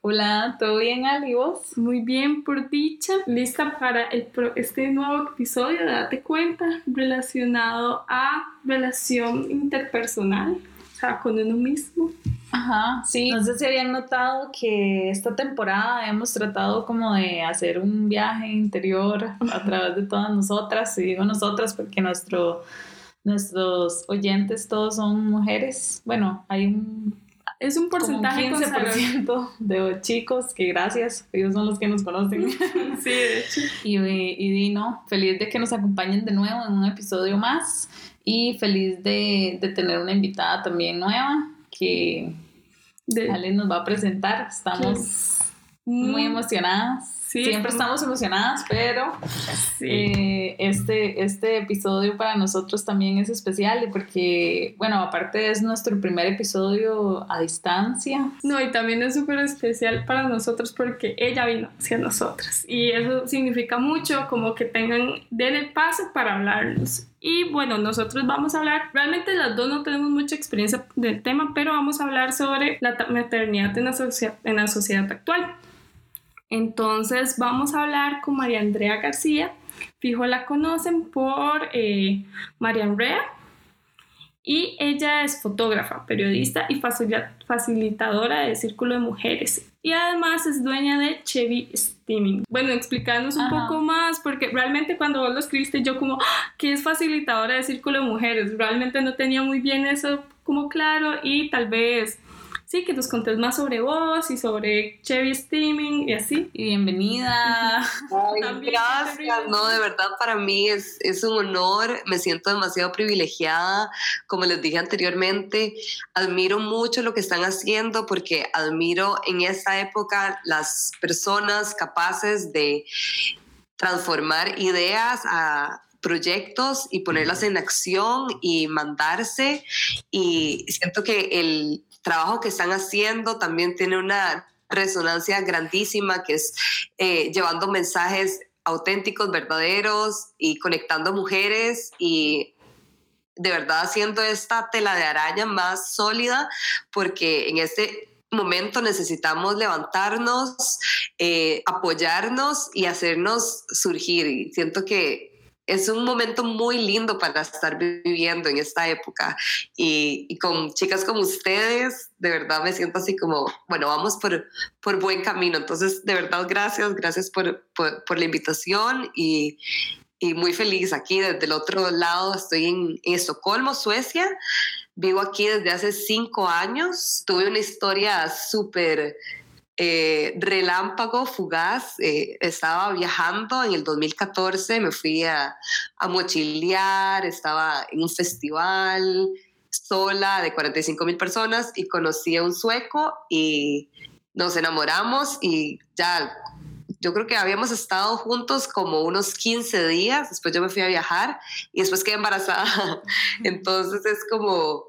Hola, ¿todo bien, Ali? ¿Vos? Muy bien, por dicha. Lista para el este nuevo episodio Date Cuenta relacionado a relación interpersonal, o sea, con uno mismo. Ajá, sí. No sé si habían notado que esta temporada hemos tratado como de hacer un viaje interior a través de todas nosotras, y digo nosotras porque nuestro, nuestros oyentes todos son mujeres. Bueno, hay un es un porcentaje como 15% de chicos que gracias, ellos son los que nos conocen. sí, de hecho. Y, y Dino, feliz de que nos acompañen de nuevo en un episodio más y feliz de, de tener una invitada también nueva que de, Ale nos va a presentar. Estamos muy emocionadas Siempre estamos emocionadas, pero eh, este, este episodio para nosotros también es especial porque, bueno, aparte es nuestro primer episodio a distancia. No, y también es súper especial para nosotros porque ella vino hacia nosotras y eso significa mucho como que tengan, den el paso para hablarnos. Y bueno, nosotros vamos a hablar, realmente las dos no tenemos mucha experiencia del tema, pero vamos a hablar sobre la maternidad en la, en la sociedad actual. Entonces vamos a hablar con María Andrea García. Fijo la conocen por eh, María Andrea. Y ella es fotógrafa, periodista y facilitadora del Círculo de Mujeres. Y además es dueña de Chevy Steaming. Bueno, explicarnos un poco más, porque realmente cuando vos lo escribiste yo como, ah, ¿qué es facilitadora del Círculo de Mujeres? Realmente no tenía muy bien eso como claro y tal vez sí, que nos contés más sobre vos y sobre Chevy Steaming y así. Y bienvenida. gracias, no, de verdad para mí es, es un honor, me siento demasiado privilegiada, como les dije anteriormente, admiro mucho lo que están haciendo porque admiro en esta época las personas capaces de transformar ideas a proyectos y ponerlas en acción y mandarse. Y siento que el trabajo que están haciendo también tiene una resonancia grandísima que es eh, llevando mensajes auténticos, verdaderos y conectando mujeres y de verdad haciendo esta tela de araña más sólida porque en este momento necesitamos levantarnos, eh, apoyarnos y hacernos surgir. Y siento que es un momento muy lindo para estar viviendo en esta época y, con chicas como ustedes, de verdad me siento así como, bueno, vamos por, por buen camino. Entonces, de verdad, gracias, gracias por, por, la invitación y, y, muy feliz aquí desde el otro lado. Estoy en, en Estocolmo, Suecia. Vivo aquí desde hace cinco años. Tuve una historia súper eh, relámpago, fugaz. Eh, estaba viajando en el 2014, me fui a, a, mochilear, estaba en un festival sola de 45 mil personas y conocí a un sueco y nos enamoramos y ya yo creo que habíamos estado juntos como unos 15 días, después yo me fui a viajar y después quedé embarazada. Entonces es como,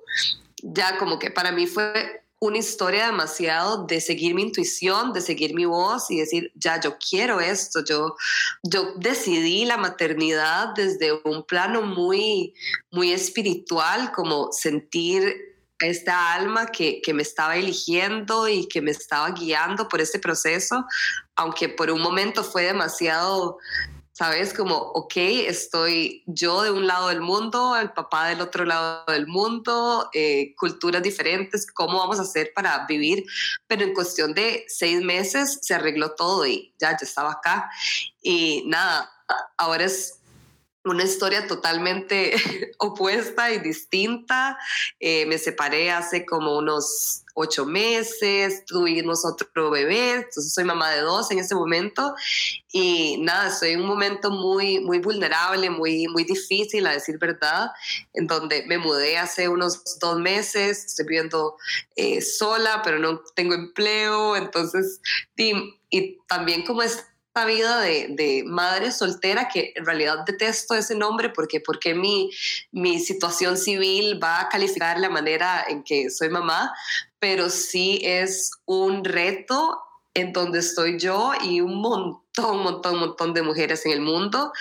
ya como que para mí fue una historia demasiado de seguir mi intuición, de seguir mi voz y decir, ya, yo quiero esto, yo, yo decidí la maternidad desde un plano muy, muy espiritual, como sentir esta alma que, que me estaba eligiendo y que me estaba guiando por este proceso, aunque por un momento fue demasiado ¿sabes? Como, ok, estoy yo de un lado del mundo, el papá del otro lado del mundo, eh, culturas diferentes, ¿cómo vamos a hacer para vivir? Pero en cuestión de seis meses se arregló todo y ya, ya estaba acá. Y nada, ahora es una historia totalmente opuesta y distinta. Eh, me separé hace como unos ocho meses, tuvimos otro bebé, entonces soy mamá de dos en ese momento. Y nada, estoy en un momento muy, muy vulnerable, muy, muy difícil a decir verdad, en donde me mudé hace unos dos meses, estoy viviendo eh, sola, pero no tengo empleo, entonces, y, y también como es vida de, madre soltera, que en realidad detesto ese nombre porque, porque mi, mi situación civil va a calificar la manera en que soy mamá, pero sí es un reto en donde estoy yo y un montón, montón, montón de mujeres en el mundo,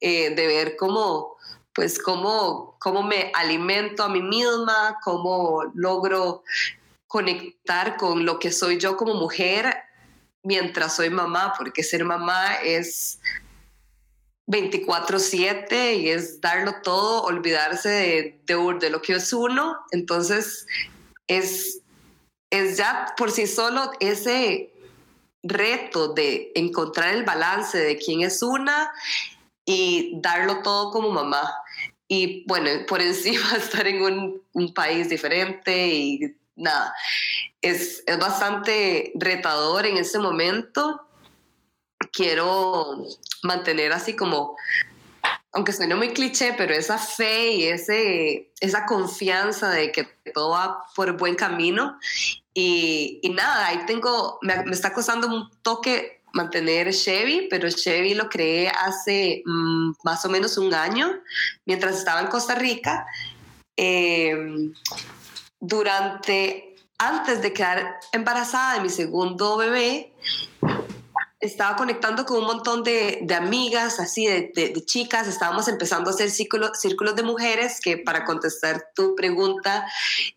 eh, de ver cómo, pues, cómo, cómo me alimento a mí misma, cómo logro conectar con lo que soy yo como mujer mientras soy mamá, porque ser mamá es 24/7 y es darlo todo, olvidarse de, de, de, lo que es uno. Entonces, es, es ya por sí solo ese reto de encontrar el balance de quién es una y darlo todo como mamá. Y bueno, por encima estar en un, un país diferente y nada, es, es bastante retador en ese momento. Quiero mantener así como, aunque suene muy cliché, pero esa fe y ese, esa confianza de que todo va por buen camino. Y, y nada, ahí tengo, me, me, está costando un toque mantener Chevy, pero Chevy lo creé hace mm, más o menos un año, mientras estaba en Costa Rica. Eh, durante, antes de quedar embarazada de mi segundo bebé, estaba conectando con un montón de, de amigas, así, de, de, de, chicas. Estábamos empezando a hacer círculo, círculos de mujeres que, para contestar tu pregunta,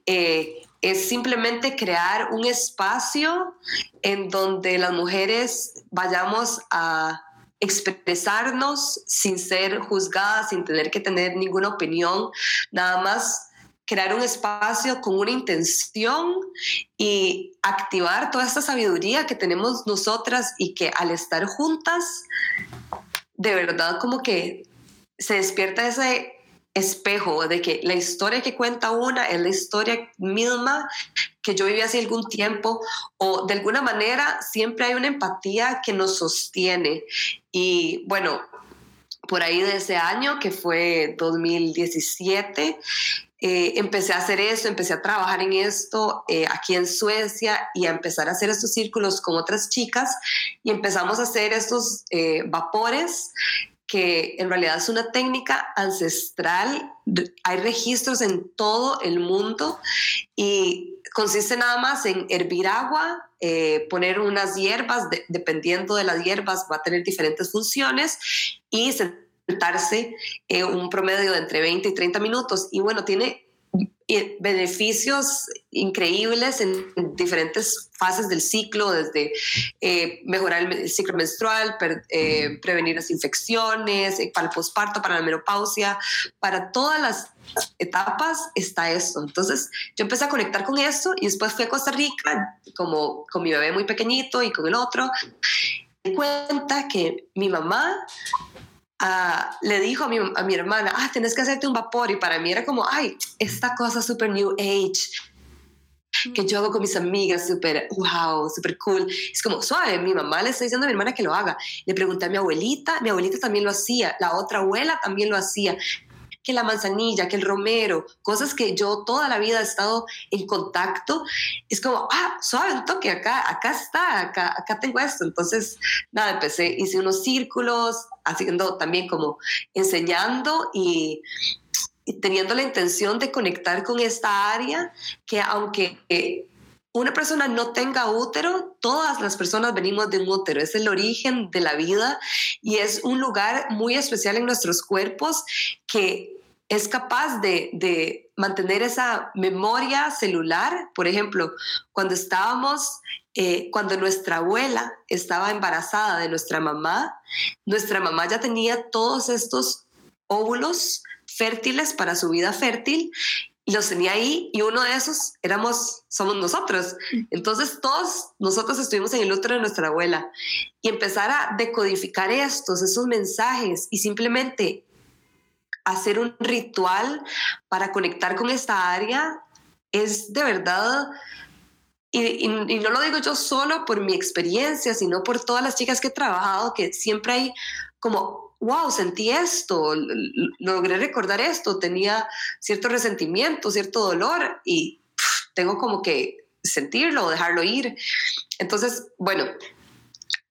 eh, es simplemente crear un espacio en donde las mujeres vayamos a expresarnos sin ser juzgadas, sin tener que tener ninguna opinión, nada más crear un espacio con una intención y activar toda esta sabiduría que tenemos nosotras y que al estar juntas, de verdad como que se despierta ese espejo de que la historia que cuenta una es la historia misma que yo viví hace algún tiempo o de alguna manera siempre hay una empatía que nos sostiene. Y bueno por ahí de ese año que fue 2017 eh, empecé a hacer esto, empecé a trabajar en esto eh, aquí en Suecia y a empezar a hacer estos círculos con otras chicas y empezamos a hacer estos eh, vapores que en realidad es una técnica ancestral. Hay registros en todo el mundo y consiste nada más en hervir agua, eh, poner unas hierbas, dependiendo de las hierbas va a tener diferentes funciones y sentarse eh, un promedio de entre 20 y 30 minutos. Y bueno, tiene beneficios increíbles en diferentes fases del ciclo, desde eh, mejorar el ciclo menstrual, eh, prevenir las infecciones, eh, para el posparto, para la menopausia, para todas las etapas está esto. Entonces yo empecé a conectar con eso y después fui a Costa Rica como con mi bebé muy pequeñito y con el otro. Me cuenta que mi mamá le dijo a mi, a mi hermana, ah, tenés que hacerte un vapor. Y para mí era como, ay, esta cosa super new age que yo hago con mis amigas, súper, wow, súper cool. Es como, suave, mi mamá le está diciendo a mi hermana que lo haga. Le pregunté a mi abuelita, mi abuelita también lo hacía, la otra abuela también lo hacía que la manzanilla, que el romero, cosas que yo toda la vida he estado en contacto, es como, ah, suave un toque, acá, acá está, acá, acá tengo esto. Entonces, nada, empecé, hice unos círculos, haciendo también como enseñando y, teniendo la intención de conectar con esta área que aunque... Eh, una persona no tenga útero, todas las personas venimos de un útero, es el origen de la vida y es un lugar muy especial en nuestros cuerpos que es capaz de, mantener esa memoria celular. Por ejemplo, cuando estábamos, eh, cuando nuestra abuela estaba embarazada de nuestra mamá, nuestra mamá ya tenía todos estos óvulos fértiles para su vida fértil los tenía ahí y uno de esos éramos, somos nosotros. Entonces todos nosotros estuvimos en el útero de nuestra abuela y empezar a decodificar estos, esos mensajes y simplemente hacer un ritual para conectar con esta área es de verdad, y, no lo digo yo solo por mi experiencia, sino por todas las chicas que he trabajado, que siempre hay como, wow, sentí esto, logré recordar esto, tenía cierto resentimiento, cierto dolor y tengo como que sentirlo, dejarlo ir. Entonces, bueno,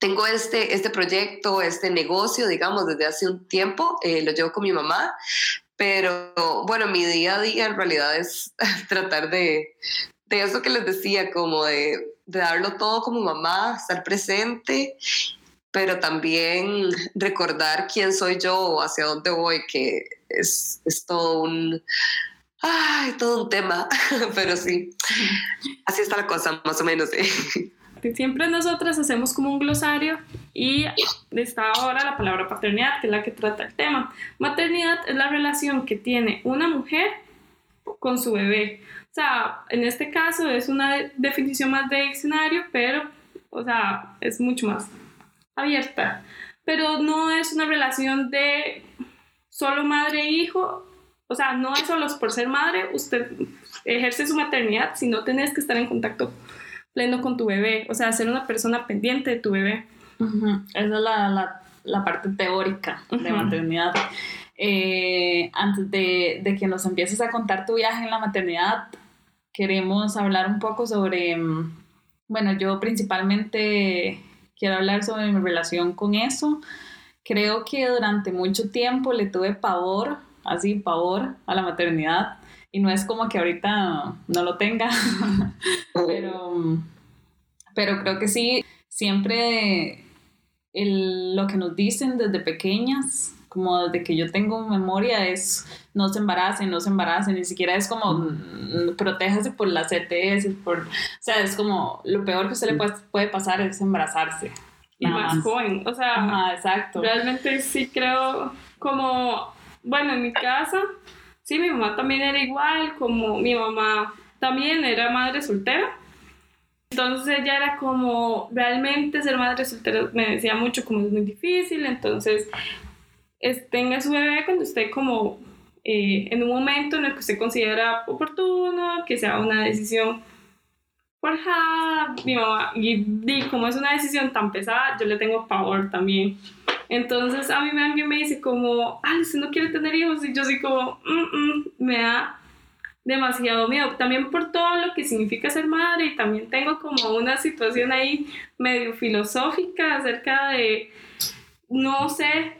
tengo este, este proyecto, este negocio, digamos, desde hace un tiempo, eh, lo llevo con mi mamá, pero bueno, mi día a día en realidad es tratar de, de eso que les decía, como de, de darlo todo como mamá, estar presente, pero también recordar quién soy yo, hacia dónde voy, que es, es todo un Ay, todo un tema, pero sí, así está la cosa, más o menos. Siempre nosotras hacemos como un glosario y está ahora la palabra paternidad, que es la que trata el tema. Maternidad es la relación que tiene una mujer con su bebé. O sea, en este caso es una definición más de diccionario, pero, o sea, es mucho más abierta. Pero no es una relación de solo madre e hijo. O sea, no es solo por ser madre, usted ejerce su maternidad, sino tenés que estar en contacto pleno con tu bebé, o sea, ser una persona pendiente de tu bebé. Esa es la, la, la, parte teórica de maternidad. Eh, antes de, de, que nos empieces a contar tu viaje en la maternidad, queremos hablar un poco sobre, mm, bueno, yo principalmente quiero hablar sobre mi relación con eso. Creo que durante mucho tiempo le tuve pavor, así, pavor a la maternidad. Y no es como que ahorita no lo tenga, pero, pero creo que sí, siempre el, lo que nos dicen desde pequeñas, como desde que yo tengo memoria, es no se embaracen, no se embaracen, ni siquiera es como mm, protéjase por las ETS, por, o sea, es como lo peor que usted le puede, puede pasar es embarazarse. Y más, joven, o sea, exacto. realmente sí creo como, bueno, en mi casa Sí, mi mamá también era igual, como mi mamá también era madre soltera. Entonces ella era como, realmente ser madre soltera me decía mucho como es muy difícil, entonces es, tenga su bebé cuando esté como eh, en un momento en el que usted considera oportuno, que sea una decisión forjada, mi mamá, y, y como es una decisión tan pesada, yo le tengo pavor también. Entonces a mí alguien me dice como, ay, usted no quiere tener hijos y yo así como, mm, mm", me da demasiado miedo, también por todo lo que significa ser madre y también tengo como una situación ahí medio filosófica acerca de, no sé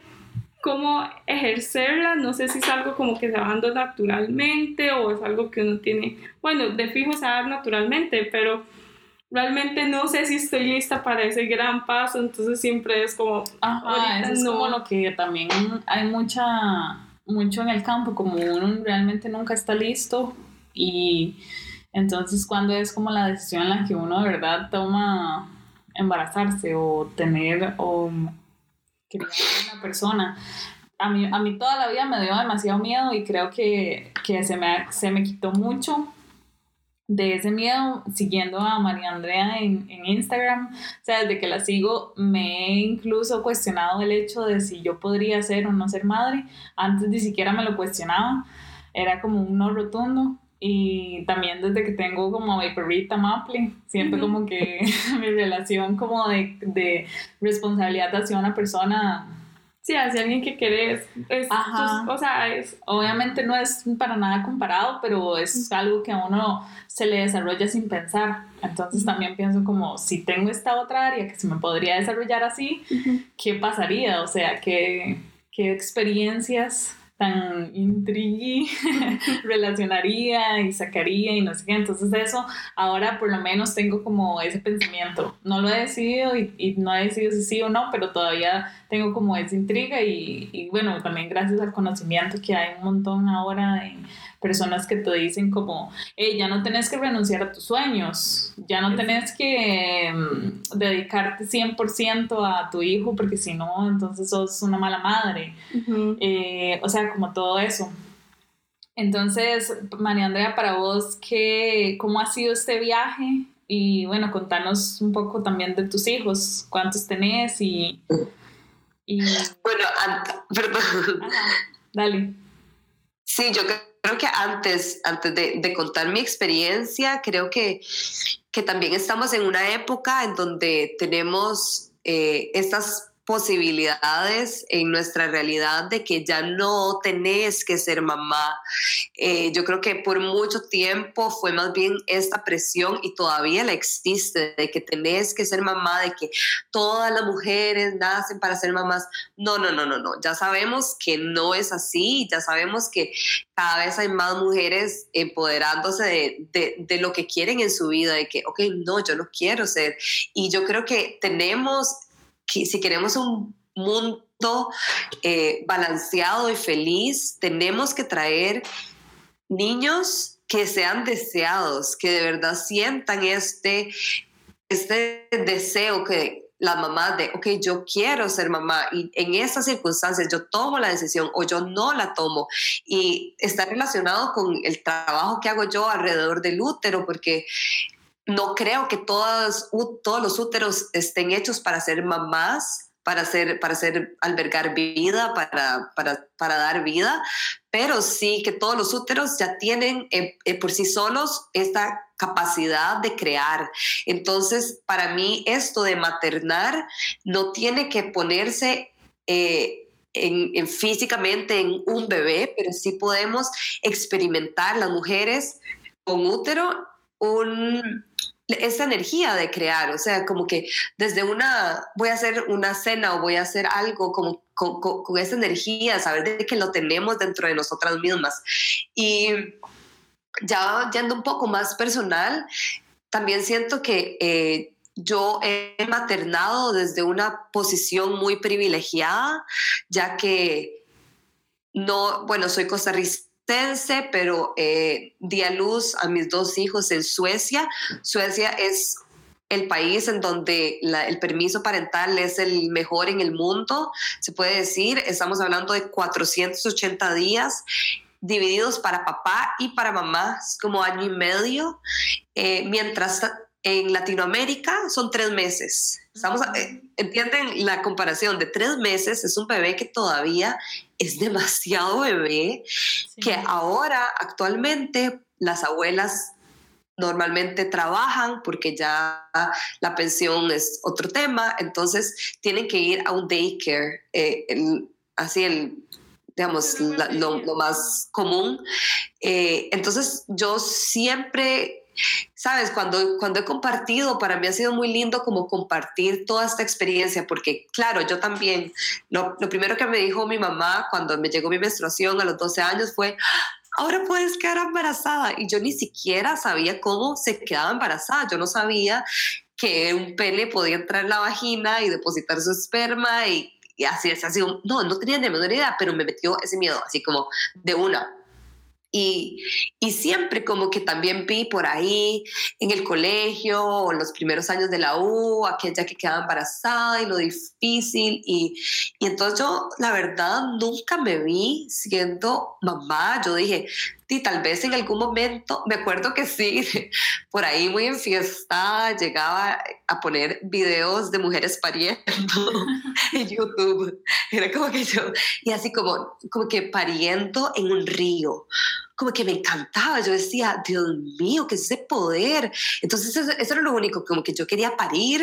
cómo ejercerla, no sé si es algo como que se va dando naturalmente o es algo que uno tiene, bueno, de fijo se va naturalmente, pero realmente no sé si estoy lista para ese gran paso, entonces siempre es como... Ajá, eso es como lo que también hay mucha, mucho en el campo, como uno realmente nunca está listo y entonces cuando es como la decisión en la que uno de verdad toma embarazarse o tener o criar a una persona. A mí, a mí toda la vida me dio demasiado miedo y creo que, que se, me, se me quitó mucho de ese miedo siguiendo a María Andrea en, en, Instagram. O sea, desde que la sigo me he incluso cuestionado el hecho de si yo podría ser o no ser madre. Antes ni siquiera me lo cuestionaba. Era como un no rotundo. Y también desde que tengo como a mi perrita Maple, siento como que mi relación como de, de responsabilidad hacia una persona Sí, hacia alguien que querés. Es, o sea, es... Obviamente no es para nada comparado, pero es algo que a uno se le desarrolla sin pensar. Entonces también pienso como, si tengo esta otra área que se me podría desarrollar así, ¿qué pasaría? O sea, ¿qué, qué experiencias tan intrigui relacionaría y sacaría y no sé qué. Entonces eso, ahora por lo menos tengo como ese pensamiento. No lo he decidido y, y no he decidido si sí o no, pero todavía tengo como esa intriga y, y bueno, también gracias al conocimiento que hay un montón ahora en personas que te dicen como, hey, ya no tenés que renunciar a tus sueños, ya no tenés que mm, dedicarte 100% a tu hijo porque si no, entonces sos una mala madre. Eh, o sea, como todo eso. Entonces, María Andrea, para vos, ¿qué, ¿cómo ha sido este viaje? Y bueno, contanos un poco también de tus hijos, cuántos tenés y... y... Bueno, perdón. dale. Sí, yo creo creo que antes, antes de, de, contar mi experiencia, creo que, que también estamos en una época en donde tenemos eh, estas posibilidades en nuestra realidad de que ya no tenés que ser mamá. Eh, yo creo que por mucho tiempo fue más bien esta presión y todavía la existe de que tenés que ser mamá, de que todas las mujeres nacen para ser mamás. No, no, no, no, no. Ya sabemos que no es así, ya sabemos que cada vez hay más mujeres empoderándose de, de, lo que quieren en su vida, de que, ok, no, yo no quiero ser. Y yo creo que tenemos si queremos un mundo eh, balanceado y feliz, tenemos que traer niños que sean deseados, que de verdad sientan este, este deseo que la mamá de, ok, yo quiero ser mamá y en estas circunstancias yo tomo la decisión o yo no la tomo. Y está relacionado con el trabajo que hago yo alrededor del útero, porque no creo que todos, los úteros estén hechos para ser mamás para hacer, para hacer albergar vida, para, para, para, dar vida, pero sí que todos los úteros ya tienen eh, eh, por sí solos esta capacidad de crear. Entonces, para mí esto de maternar no tiene que ponerse... Eh, en, en, físicamente en un bebé, pero sí podemos experimentar las mujeres con útero un, esa energía de crear, o sea, como que desde una, voy a hacer una cena o voy a hacer algo como con, esa energía, saber de que lo tenemos dentro de nosotras mismas. Y ya yendo un poco más personal, también siento que eh, yo he maternado desde una posición muy privilegiada, ya que no, bueno, soy costarricense pero eh, di a luz a mis dos hijos en Suecia. Suecia es el país en donde el permiso parental es el mejor en el mundo, se puede decir. Estamos hablando de 480 días divididos para papá y para mamá, como año y medio, eh, mientras en Latinoamérica son tres meses. Estamos, eh, ¿Entienden la comparación? De tres meses es un bebé que todavía es demasiado bebé, que ahora actualmente las abuelas normalmente trabajan porque ya la pensión es otro tema, entonces tienen que ir a un daycare, eh, así el, digamos, lo, más común. Eh, entonces yo siempre Sabes, cuando, cuando he compartido, para mí ha sido muy lindo como compartir toda esta experiencia, porque claro, yo también, lo, primero que me dijo mi mamá cuando me llegó mi menstruación a los 12 años fue, ahora puedes quedar embarazada. Y yo ni siquiera sabía cómo se quedaba embarazada, yo no sabía que un pene podía entrar en la vagina y depositar su esperma y, y así, así, no, no tenía ni menor idea, pero me metió ese miedo, así como de una y, y, siempre como que también vi por ahí en el colegio o los primeros años de la U, aquella que quedaba embarazada y lo difícil. Y, y entonces yo, la verdad, nunca me vi siendo mamá. Yo dije, y tal vez en algún momento, me acuerdo que sí, por ahí muy en fiesta llegaba a poner videos de mujeres pariendo en YouTube. Era como que yo, y así como, como que pariendo en un río como que me encantaba. Yo decía, Dios mío, ¿qué es ese poder? Entonces, eso, era lo único, como que yo quería parir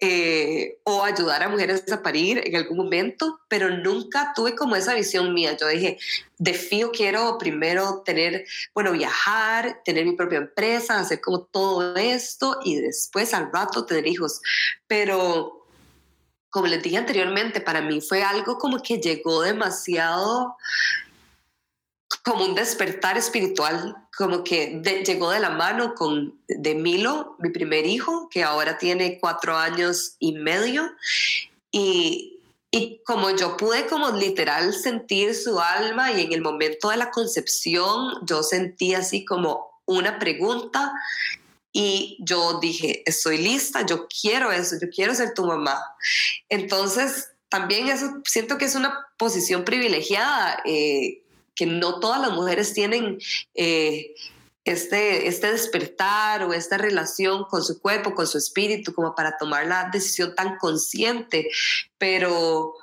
eh, o ayudar a mujeres a parir en algún momento, pero nunca tuve como esa visión mía. Yo dije, de fijo quiero primero tener, bueno, viajar, tener mi propia empresa, hacer como todo esto y después al rato tener hijos. Pero como les dije anteriormente, para mí fue algo como que llegó demasiado como un despertar espiritual, como que llegó de la mano con de Milo, mi primer hijo, que ahora tiene cuatro años y medio, y, y como yo pude como literal sentir su alma y en el momento de la concepción yo sentí así como una pregunta y yo dije, estoy lista, yo quiero eso, yo quiero ser tu mamá. Entonces, también eso siento que es una posición privilegiada. Eh, que no todas las mujeres tienen eh, este, este despertar o esta relación con su cuerpo, con su espíritu, como para tomar la decisión tan consciente, pero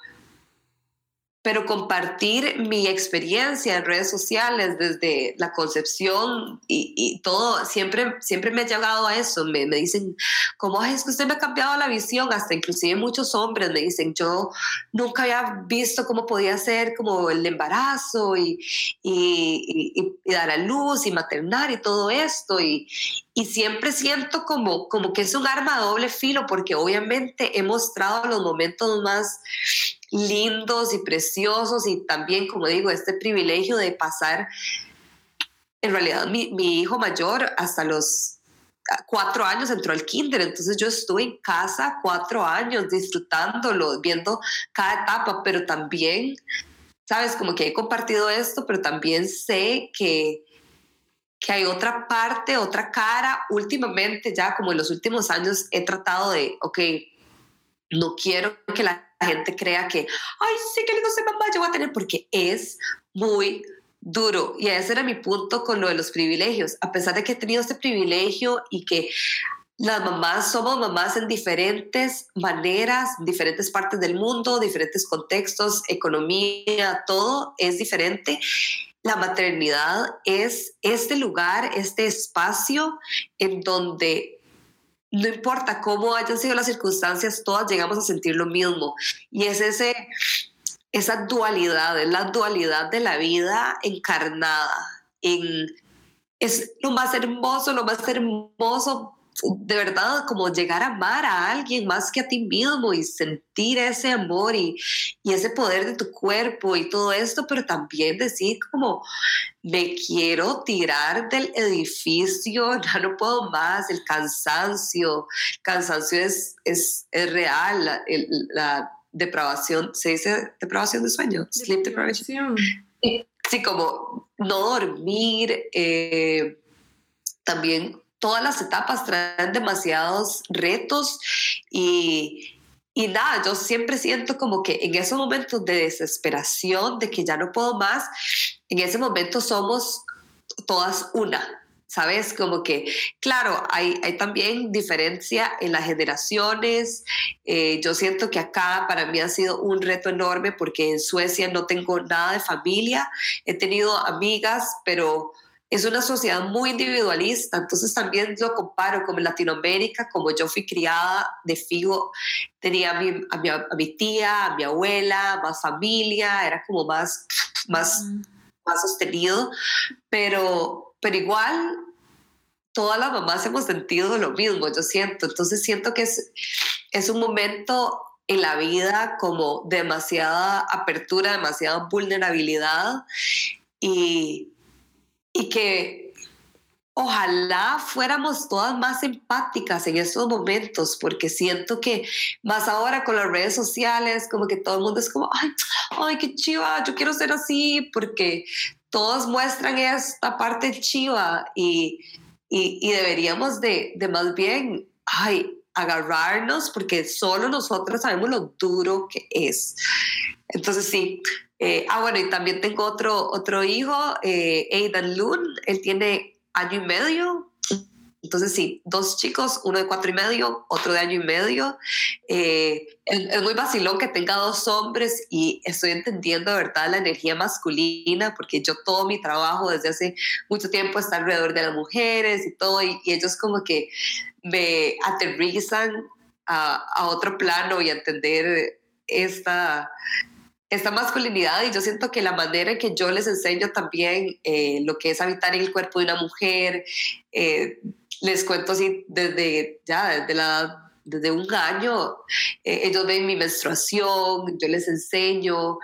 pero compartir mi experiencia en redes sociales desde la concepción y, todo, siempre, siempre me ha llegado a eso. Me, me, dicen, ¿cómo es que usted me ha cambiado la visión? Hasta inclusive muchos hombres me dicen, yo nunca había visto cómo podía ser como el embarazo y, y, y dar a luz y maternar y todo esto. Y, y siempre siento como, como que es un arma a doble filo porque obviamente he mostrado los momentos más lindos y preciosos y también, como digo, este privilegio de pasar, en realidad mi, hijo mayor hasta los cuatro años entró al kinder, entonces yo estuve en casa cuatro años disfrutándolo, viendo cada etapa, pero también, sabes, como que he compartido esto, pero también sé que que hay otra parte, otra cara. Últimamente, ya como en los últimos años, he tratado de, ok, no quiero que la gente crea que, ay, sí, que lindo soy mamá, yo voy a tener, porque es muy duro. Y ese era mi punto con lo de los privilegios. A pesar de que he tenido este privilegio y que las mamás somos mamás en diferentes maneras, diferentes partes del mundo, diferentes contextos, economía, todo es diferente. La maternidad es este lugar, este espacio en donde no importa cómo hayan sido las circunstancias, todas llegamos a sentir lo mismo. Y es ese, esa dualidad, es la dualidad de la vida encarnada en... Es lo más hermoso, lo más hermoso de verdad como llegar a amar a alguien más que a ti mismo y sentir ese amor y, y, ese poder de tu cuerpo y todo esto, pero también decir como me quiero tirar del edificio, ya no puedo más, el cansancio, el cansancio es, es, es real, la, la, depravación, se dice depravación de sueño, sleep deprivation. Sí, como no dormir, eh, también todas las etapas traen demasiados retos y, y nada, yo siempre siento como que en esos momentos de desesperación, de que ya no puedo más, en ese momento somos todas una. ¿Sabes? Como que, claro, hay, hay también diferencia en las generaciones. Eh, yo siento que acá para mí ha sido un reto enorme porque en Suecia no tengo nada de familia. He tenido amigas, pero es una sociedad muy individualista, entonces también lo comparo con Latinoamérica, como yo fui criada de Figo, tenía a mi, a mi, tía, a mi abuela, más familia, era como más, más, más sostenido, pero, pero igual todas las mamás hemos sentido lo mismo, yo siento, entonces siento que es, es un momento en la vida como demasiada apertura, demasiada vulnerabilidad y y que ojalá fuéramos todas más empáticas en esos momentos, porque siento que más ahora con las redes sociales, como que todo el mundo es como, ay, ay, qué chiva, yo quiero ser así, porque todos muestran esta parte chiva y, y, y deberíamos de, de más bien, ay, agarrarnos porque solo nosotros sabemos lo duro que es. Entonces sí, eh, ah, bueno, y también tengo otro, otro hijo, eh, Aidan Loon, él tiene año y medio. Entonces sí, dos chicos, uno de cuatro y medio, otro de año y medio. Eh, es, muy vacilón que tenga dos hombres y estoy entendiendo de verdad la energía masculina porque yo todo mi trabajo desde hace mucho tiempo está alrededor de las mujeres y todo y, ellos como que me aterrizan a, a otro plano y a entender esta, esta masculinidad. Y yo siento que la manera en que yo les enseño también eh, lo que es habitar en el cuerpo de una mujer, eh, les cuento así desde ya, desde la desde un año, eh, ellos ven mi menstruación, yo les enseño,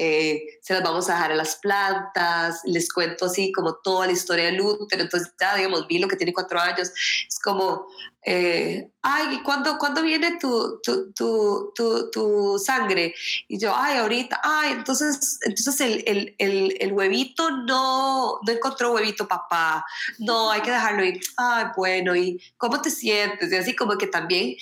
se las vamos a dejar a las plantas, les cuento así como toda la historia del útero, entonces ya digamos, vi lo que tiene cuatro años, es como, eh, ay, ¿cuándo, ¿cuándo viene tu, tu, tu, tu, sangre? Y yo, ay, ahorita, ay, entonces, entonces el, el, el, el, huevito no, no encontró huevito papá, no, hay que dejarlo ir, ay, bueno, ¿y cómo te sientes? Y así como que también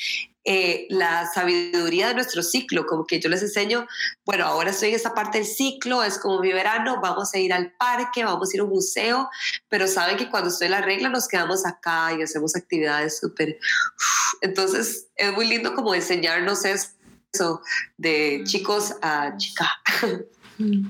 eh, la sabiduría de nuestro ciclo, como que yo les enseño, bueno, ahora estoy en esta parte del ciclo, es como mi verano, vamos a ir al parque, vamos a ir a un museo, pero saben que cuando estoy en la regla nos quedamos acá y hacemos actividades súper... Entonces es muy lindo como enseñarnos eso de chicos a chica.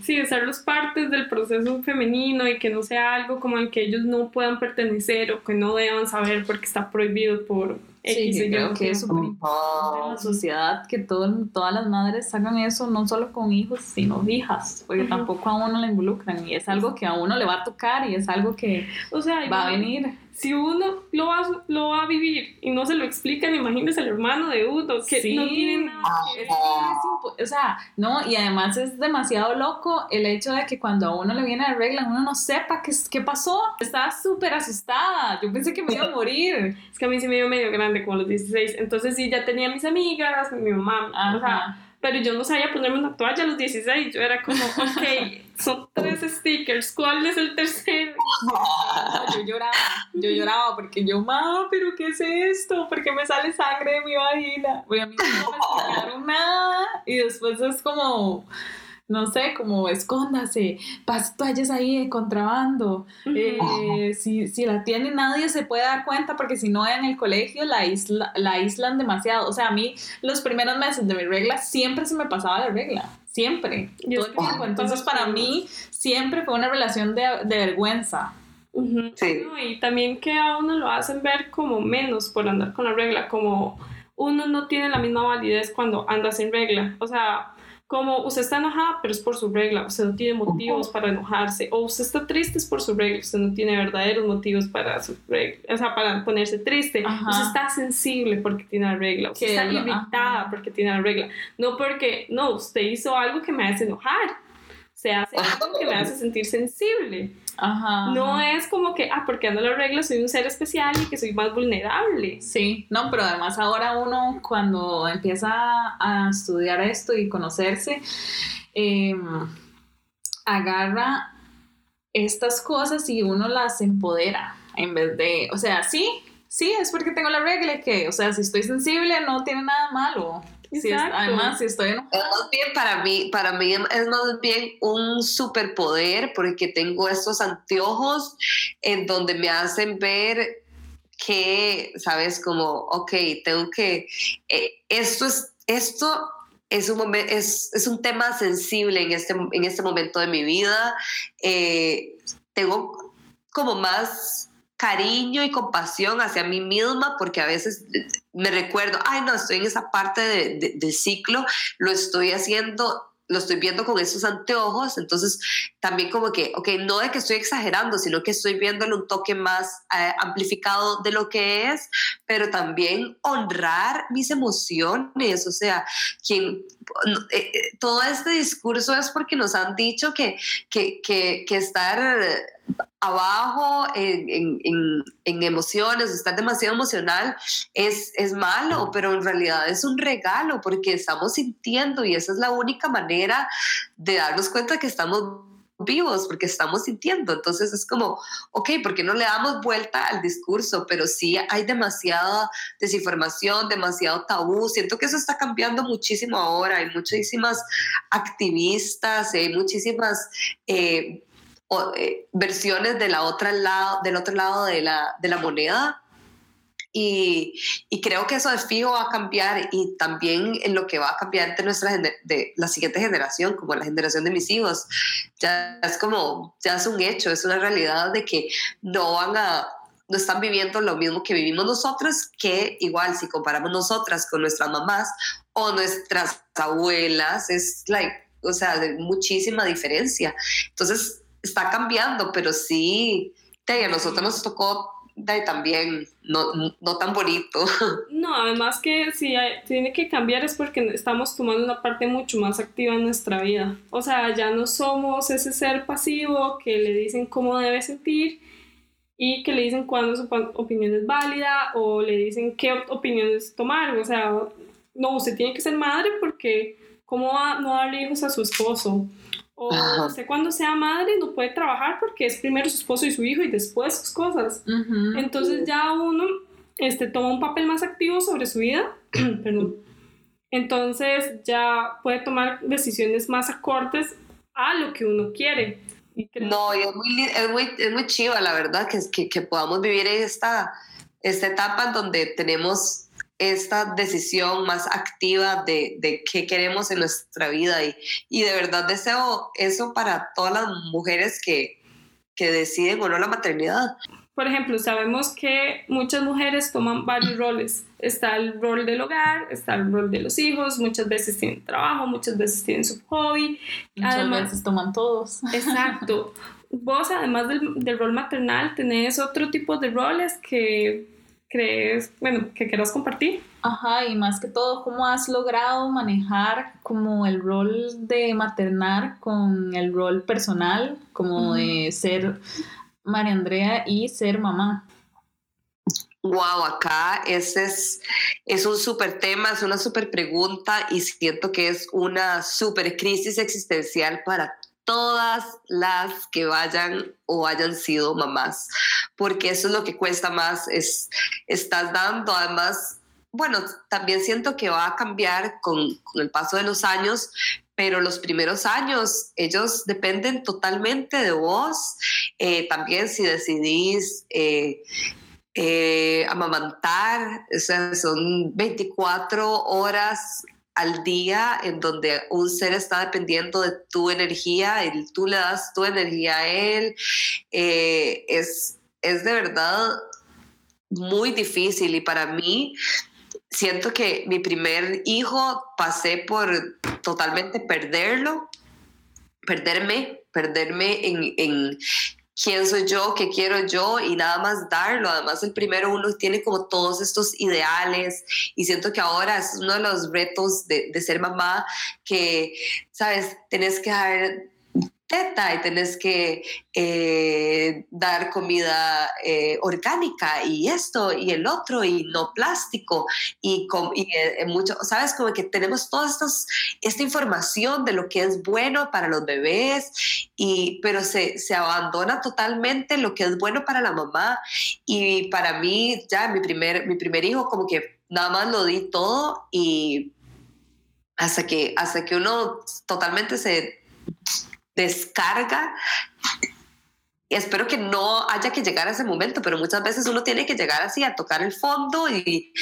Sí, de ser los partes del proceso femenino y que no sea algo como el que ellos no puedan pertenecer o que no deban saber porque está prohibido por Sí, yo creo que es súper importante en la sociedad que todo, todas las madres hagan eso, no solo con hijos, sino hijas, porque tampoco a uno le involucran y es algo que a uno le va a tocar y es algo que o sea, va a venir si uno lo va, lo va a vivir y no se lo explican, imagínese el hermano de uno que no tiene nada o sea, no, y además es demasiado loco el hecho de que cuando a uno le viene la regla, uno no sepa qué, qué pasó. Estaba súper asustada, yo pensé que me iba a morir. Es que a mí sí me dio medio grande, como los 16, entonces sí, ya tenía mis amigas, mi mamá, o sea pero yo no sabía ponerme una toalla a los 16. Yo era como, ok, son tres stickers, ¿cuál es el tercero? Yo yo lloraba porque yo, ma, pero ¿qué es esto? ¿Por qué me sale sangre de mi vagina? Bueno, a mí no me explicaron nada y después es como no sé, como escóndase, pase toallas ahí de contrabando. Eh, si, si, la tiene nadie se puede dar cuenta porque si no en el colegio la, isla, la aíslan demasiado. O sea, a mí los primeros meses de mi regla siempre se me pasaba la regla, siempre, todo el tiempo. Entonces para mí siempre fue una relación de, de vergüenza. sí. y también que a uno lo hacen ver como menos por andar con la regla, como uno no tiene la misma validez cuando anda sin regla. O sea, como usted está enojada, pero es por su regla, usted no tiene motivos para enojarse, o usted está triste es por su regla, usted no tiene verdaderos motivos para su regla, o sea, para ponerse triste, usted está sensible porque tiene la regla, usted está irritada porque tiene la regla, no porque, no, usted hizo algo que me hace enojar, se hace algo que me hace sentir sensible. Ajá, no es como que, ah, porque ando la regla soy un ser especial y que soy más vulnerable. Sí, no, pero además ahora uno cuando empieza a estudiar esto y conocerse, em, agarra estas cosas y uno las empodera en vez de, o sea, sí, sí, es porque tengo la regla que, o sea, si estoy sensible no tiene nada malo. Sí, además, si estoy enojada. Es más bien para mí, para mí es más bien un superpoder porque tengo estos anteojos en donde me hacen ver que, sabes, como, ok, tengo que, eh, esto es, esto es un, es, es, un tema sensible en este, en este momento de mi vida. Eh, tengo como más cariño y compasión hacia mí misma porque a veces me recuerdo, ay no, estoy en esa parte de, del ciclo, lo estoy haciendo lo estoy viendo con esos anteojos, entonces también como que, ok, no de que estoy exagerando, sino que estoy viéndole un toque más eh, amplificado de lo que es, pero también honrar mis emociones, o sea, quien, eh, eh, todo este discurso es porque nos han dicho que, que, que, que estar abajo en, en, en, emociones, estar demasiado emocional es, es malo, pero en realidad es un regalo porque estamos sintiendo y esa es la única manera de darnos cuenta que estamos vivos porque estamos sintiendo. Entonces es como, ok, ¿por qué no le damos vuelta al discurso? Pero sí hay demasiada desinformación, demasiado tabú. Siento que eso está cambiando muchísimo ahora. Hay muchísimas activistas, hay muchísimas... Eh, eh, versiones de la otra lado, del otro lado de la, de la moneda. Y, y, creo que eso de fijo va a cambiar y también en lo que va a cambiar de, nuestra, de la siguiente generación, como la generación de mis hijos. Ya es como, ya es un hecho, es una realidad de que no van a, no están viviendo lo mismo que vivimos nosotras, que igual si comparamos nosotras con nuestras mamás o nuestras abuelas, es like, o sea, de muchísima diferencia. Entonces, está cambiando, pero sí, a nosotros nos tocó también no, no, tan bonito. No, además que si tiene que cambiar es porque estamos tomando una parte mucho más activa en nuestra vida. O sea, ya no somos ese ser pasivo que le dicen cómo debe sentir y que le dicen cuándo su opinión es válida o le dicen qué opiniones tomar. O sea, no, usted tiene que ser madre porque ¿cómo va no darle hijos a su esposo? O usted cuando sea madre no puede trabajar porque es primero su esposo y su hijo y después sus cosas. Entonces ya uno este, toma un papel más activo sobre su vida. Perdón. Entonces ya puede tomar decisiones más acordes a lo que uno quiere. no, y es muy, es muy, es muy chiva, la verdad, que, que, que podamos vivir esta, esta etapa en donde tenemos esta decisión más activa de, de, qué queremos en nuestra vida y, y, de verdad deseo eso para todas las mujeres que, que deciden o no la maternidad. Por ejemplo, sabemos que muchas mujeres toman varios roles. Está el rol del hogar, está el rol de los hijos, muchas veces tienen trabajo, muchas veces tienen su hobby. Muchas además, veces toman todos. Exacto. Vos, además del, del rol maternal, tenés otro tipo de roles que crees, bueno, que quieras compartir. Ajá, y más que todo, ¿cómo has logrado manejar como el rol de maternar con el rol personal, como de ser María Andrea y ser mamá? Wow, acá ese es, es un súper tema, es una súper pregunta y siento que es una súper crisis existencial para todas las que vayan o hayan sido mamás, porque eso es lo que cuesta más, es, estás dando, además, bueno, también siento que va a cambiar con, el paso de los años, pero los primeros años ellos dependen totalmente de vos. Eh, también si decidís eh, eh, amamantar, o sea, son 24 horas al día en donde un ser está dependiendo de tu energía y tú le das tu energía a él. es, es de verdad muy difícil y para mí siento que mi primer hijo pasé por totalmente perderlo, perderme, perderme en, en quién soy yo, qué quiero yo y nada más darlo. Además, el primero uno tiene como todos estos ideales. Y siento que ahora es uno de los retos de, ser mamá que, sabes, tenés que dar teta y tenés que eh, dar comida eh, orgánica y esto y el otro y no plástico y, y eh, mucho, sabes, como que tenemos toda esta información de lo que es bueno para los bebés, y, pero se, se abandona totalmente lo que es bueno para la mamá y para mí ya mi primer, mi primer hijo como que nada más lo di todo y hasta que, hasta que uno totalmente se descarga. Espero que no haya que llegar a ese momento, pero muchas veces uno tiene que llegar así a tocar el fondo y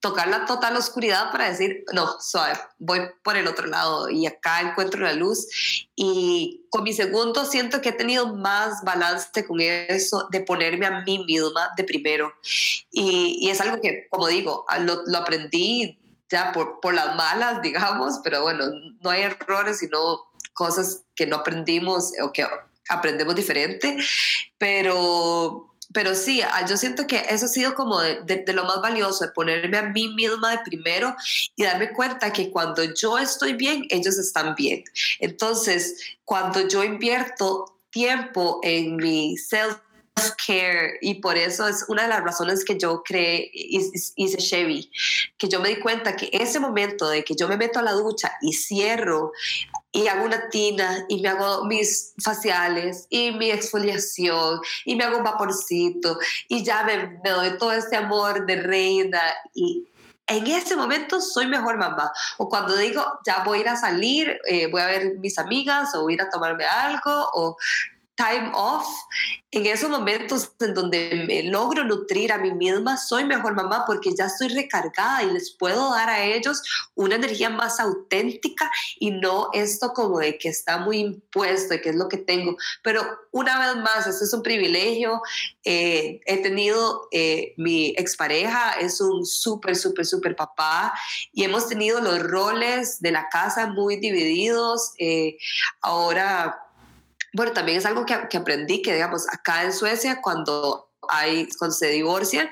tocar la total oscuridad para decir, no, suave, voy por el otro lado y acá encuentro la luz. Y con mi segundo siento que he tenido más balance con eso de ponerme a mí misma de primero. Y, y es algo que, como digo, lo, lo aprendí ya por, por las malas, digamos, pero bueno, no hay errores, sino cosas que no aprendimos o que aprendemos diferente, pero, pero sí, ah, yo siento que eso ha sido como de, de, lo más valioso, de ponerme a mí misma de primero y darme cuenta que cuando yo estoy bien, ellos están bien. Entonces, cuando yo invierto tiempo en mi self care y por eso es una de las razones que yo creé, hice Chevy, que yo me di cuenta que ese momento de que yo me meto a la ducha y cierro y hago una tina y me hago mis faciales y mi exfoliación y me hago un vaporcito y ya me, me doy todo este amor de reina y en ese momento soy mejor mamá. O cuando digo, ya voy a ir a salir, eh, voy a ver mis amigas o voy a ir a tomarme algo o time off, en esos momentos en donde me logro nutrir a mí misma, soy mejor mamá porque ya estoy recargada y les puedo dar a ellos una energía más auténtica y no esto como de que está muy impuesto y que es lo que tengo. Pero una vez más, este es un privilegio. Eh, he tenido, eh, mi expareja es un súper, súper, súper papá y hemos tenido los roles de la casa muy divididos. Eh, ahora bueno, también es algo que, que, aprendí, que digamos, acá en Suecia, cuando, hay, cuando se divorcian,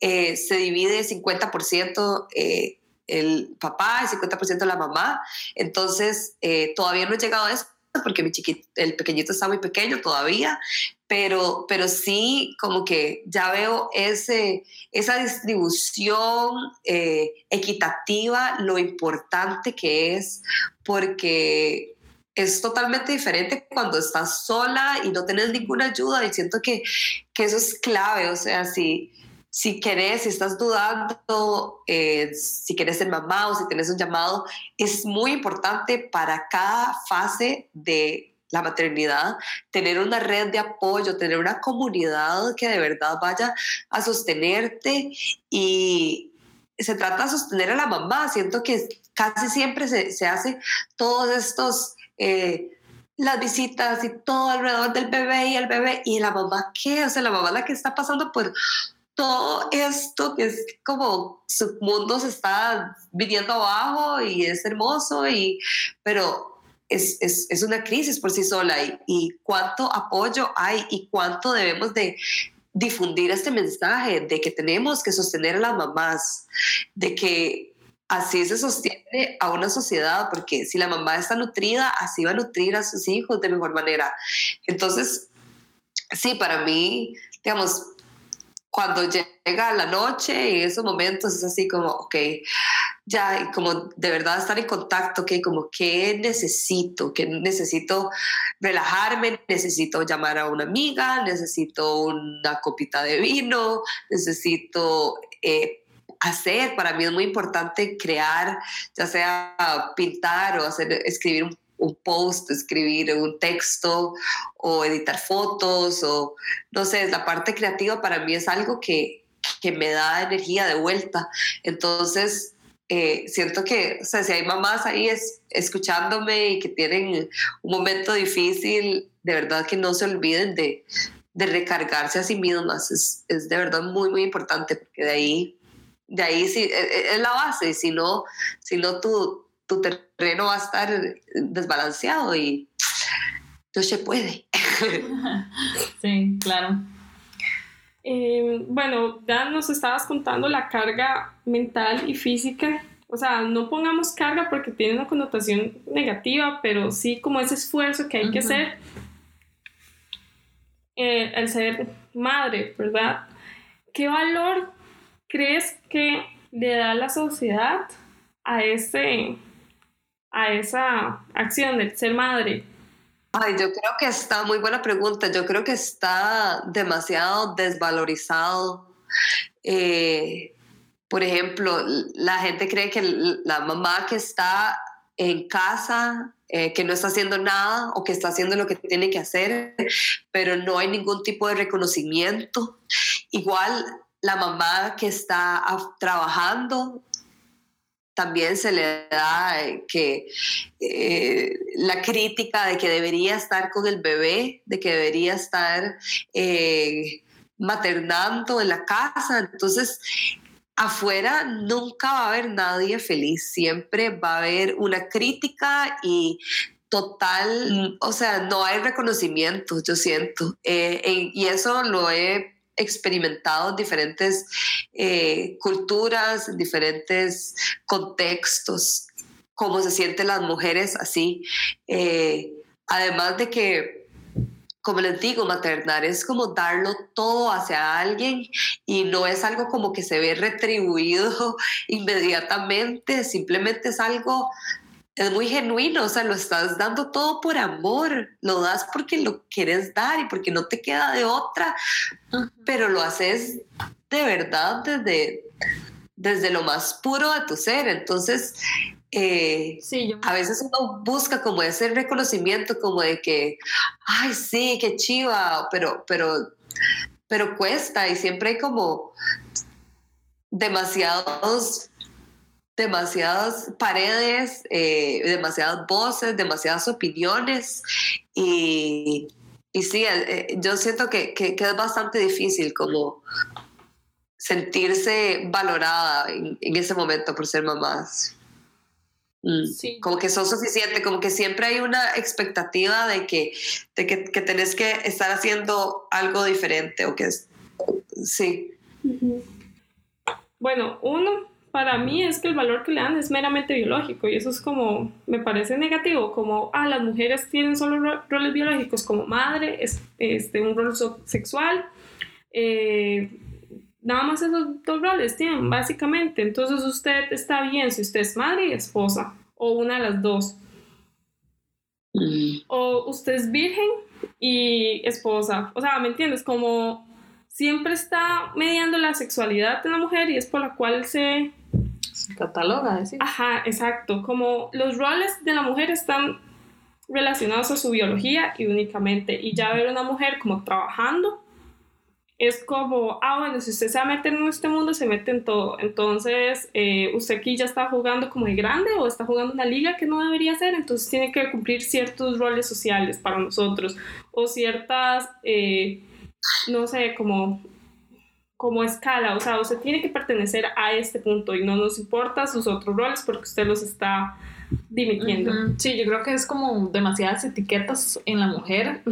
eh, se divide 50% eh, el papá y 50% la mamá. Entonces, eh, todavía no he llegado a eso porque mi chiquito, el pequeñito está muy pequeño todavía, pero, pero sí como que ya veo ese, esa distribución equitativa, lo importante que es, porque es totalmente diferente cuando estás sola y no tienes ninguna ayuda y siento que, que eso es clave, o sea, si, si querés, si estás dudando, eh, si querés ser mamá o si tienes un llamado, es muy importante para cada fase de la maternidad, tener una red de apoyo, tener una comunidad que de verdad vaya a sostenerte y se trata de sostener a la mamá. Siento que casi siempre se, se hace todos estos eh, las visitas y todo alrededor del bebé y el bebé y la mamá qué, o sea, la mamá la que está pasando por todo esto que es como su mundo se está viniendo abajo y es hermoso y pero es, es, es una crisis por sí sola y, y cuánto apoyo hay y cuánto debemos de difundir este mensaje de que tenemos que sostener a las mamás, de que así se sostiene a una sociedad, porque si la mamá está nutrida, así va a nutrir a sus hijos de mejor manera. Entonces, sí, para mí, digamos, cuando llega la noche y esos momentos es así como, ok, ya, como de verdad estar en contacto, que como, ¿qué necesito? ¿Qué necesito relajarme? ¿Necesito llamar a una amiga? ¿Necesito una copita de vino? ¿Necesito... Eh, hacer, para mí es muy importante crear, ya sea pintar o hacer, escribir un post, escribir un texto o editar fotos o no sé, la parte creativa para mí es algo que, que me da energía de vuelta. Entonces, eh, siento que, o sea, si hay mamás ahí es, escuchándome y que tienen un momento difícil, de verdad que no se olviden de, de recargarse a sí mismas. Es, es, de verdad muy, muy importante porque de ahí, de ahí sí, es, e, es la base. Si no, si no tú tu terreno va a estar desbalanceado y no se puede. Sí, claro. Eh, bueno, ya nos estabas contando la carga mental y física. O sea, no pongamos carga porque tiene una connotación negativa, pero sí como ese esfuerzo que hay que hacer eh, el ser madre, ¿verdad? ¿Qué valor crees que le da la sociedad a ese, a esa acción de ser madre? Ay, yo creo que está muy buena pregunta. Yo creo que está demasiado desvalorizado. Eh, por ejemplo, la gente cree que la mamá que está en casa, eh, que no está haciendo nada o que está haciendo lo que tiene que hacer, pero no hay ningún tipo de reconocimiento. Igual la mamá que está trabajando también se le da eh, que eh, la crítica de que debería estar con el bebé, de que debería estar eh, maternando en la casa. Entonces, afuera nunca va a haber nadie feliz, siempre va a haber una crítica y total, o sea, no hay reconocimiento, yo siento. y eso lo he experimentado en diferentes eh, culturas, en diferentes contextos, cómo se sienten las mujeres así. Eh, además de que, como les digo, maternar es como darlo todo hacia alguien y no es algo como que se ve retribuido inmediatamente, simplemente es algo es muy genuino, o sea, lo estás dando todo por amor, lo das porque lo quieres dar y porque no te queda de otra, pero lo haces de verdad desde, desde lo más puro de tu ser. Entonces, eh, a veces uno busca como ese reconocimiento, como de que, ay, sí, qué chiva, pero, pero, pero cuesta y siempre hay como demasiados demasiadas paredes, eh, demasiadas voces, demasiadas opiniones y, y sí, eh, yo siento que, que, es bastante difícil como sentirse valorada en, ese momento por ser mamás. Mm, como que son suficiente, como que siempre hay una expectativa de que, de que, que tenés que estar haciendo algo diferente o que es, sí. Bueno, uno, para mí es que el valor que le dan es meramente biológico y eso es como, me parece negativo, como, ah, las mujeres tienen solo roles biológicos como madre, es, este, un rol sexual, eh, nada más esos dos roles tienen, básicamente. Entonces usted está bien si usted es madre y esposa, o una de las dos. O usted es virgen y esposa. O sea, ¿me entiendes? Como siempre está mediando la sexualidad de la mujer y es por la cual se cataloga, decir. Ajá, exacto. Como los roles de la mujer están relacionados a su biología y únicamente. Y ya ver una mujer como trabajando es como, ah, bueno, si usted se va a meter en este mundo, se mete en todo. Entonces, eh, usted aquí ya está jugando como de grande o está jugando una liga que no debería ser, entonces tiene que cumplir ciertos roles sociales para nosotros o ciertas, eh, no sé, como como escala, o sea, usted tiene que pertenecer a este punto y no nos importa sus otros roles porque usted los está dimitiendo. Sí, yo creo que es como demasiadas etiquetas en la mujer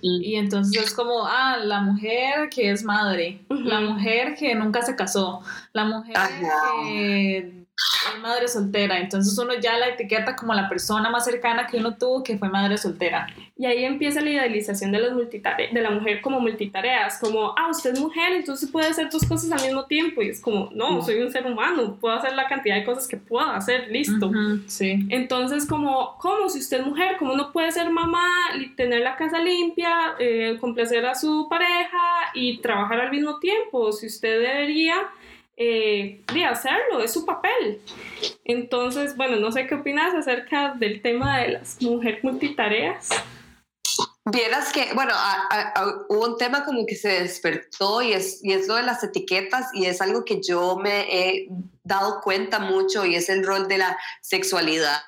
y entonces es como, ah, la mujer que es madre, la mujer que nunca se casó, la mujer que es madre soltera, entonces uno ya la etiqueta como la persona más cercana que uno tuvo que fue madre soltera. Y ahí empieza la idealización de, los de la mujer como multitareas, como, ah, usted es mujer, entonces puede hacer dos cosas al mismo tiempo. Y es como, no, soy un ser humano, puedo hacer la cantidad de cosas que pueda hacer, listo. sí. Entonces, como, ¿cómo? Si usted es mujer, ¿cómo no puede ser mamá, tener la casa limpia, eh, complacer a su pareja y trabajar al mismo tiempo? Si usted debería eh, de hacerlo, es su papel. Entonces, bueno, no sé qué opinas acerca del tema de las mujeres multitareas. Vieras que, bueno, hubo un tema como que se despertó y es, y es lo de las etiquetas y es algo que yo me he dado cuenta mucho y es el rol de la sexualidad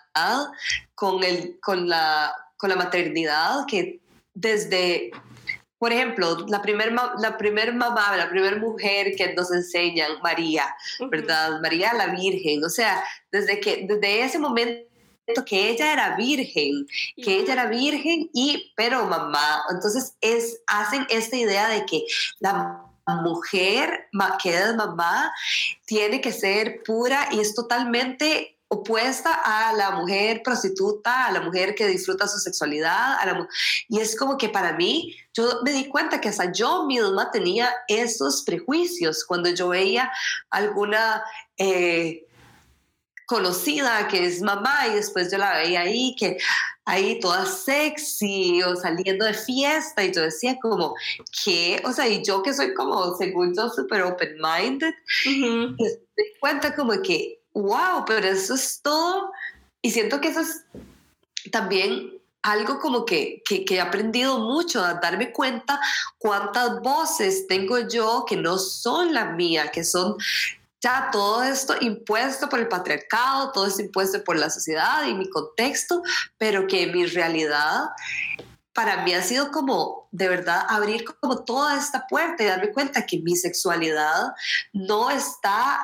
con, el, con, la, con la maternidad que desde por ejemplo, la primer, la primer mamá, la primera mujer que nos enseñan, María, ¿verdad? María la Virgen, o sea, desde, que, desde ese momento que ella era virgen, que ella era virgen y pero mamá, entonces es hacen esta idea de que la mujer que es mamá tiene que ser pura y es totalmente opuesta a la mujer prostituta, a la mujer que disfruta su sexualidad, a la, y es como que para mí, yo me di cuenta que hasta yo misma tenía esos prejuicios cuando yo veía alguna eh, conocida que es mamá y después yo la veía ahí, que ahí toda sexy o saliendo de fiesta y yo decía como, ¿qué? O sea, y yo que soy como, según yo, súper open-minded, me di cuenta como que wow, pero eso es todo. Y siento que eso es también algo como que, que, he aprendido mucho, a darme cuenta cuántas voces tengo yo que no son la mía, que son ya todo esto impuesto por el patriarcado, todo esto impuesto por la sociedad y mi contexto, pero que mi realidad para mí ha sido como de verdad abrir como toda esta puerta y darme cuenta que mi sexualidad no está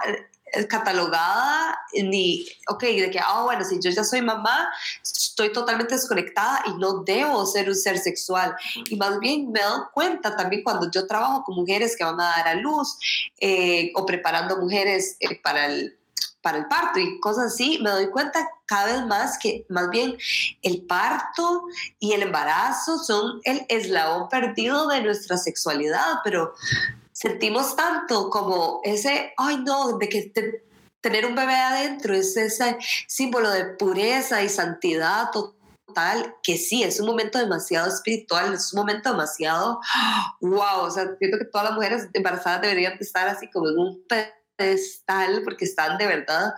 catalogada ni, ok, de que, ah, bueno, si yo ya soy mamá, estoy totalmente desconectada y no debo ser un ser sexual. Y más bien me doy cuenta también cuando yo trabajo con mujeres que van a dar a luz eh, o preparando mujeres eh, para el para el parto y cosas así, me doy cuenta cada vez más que más bien el parto y el embarazo son el eslabón perdido de nuestra sexualidad, pero sentimos tanto como ese, ay no, de que tener un bebé adentro es ese símbolo de pureza y santidad total, que sí, es un momento demasiado espiritual, es un momento demasiado, wow, o sea, siento que todas las mujeres embarazadas deberían estar así como en un pedestal porque están de verdad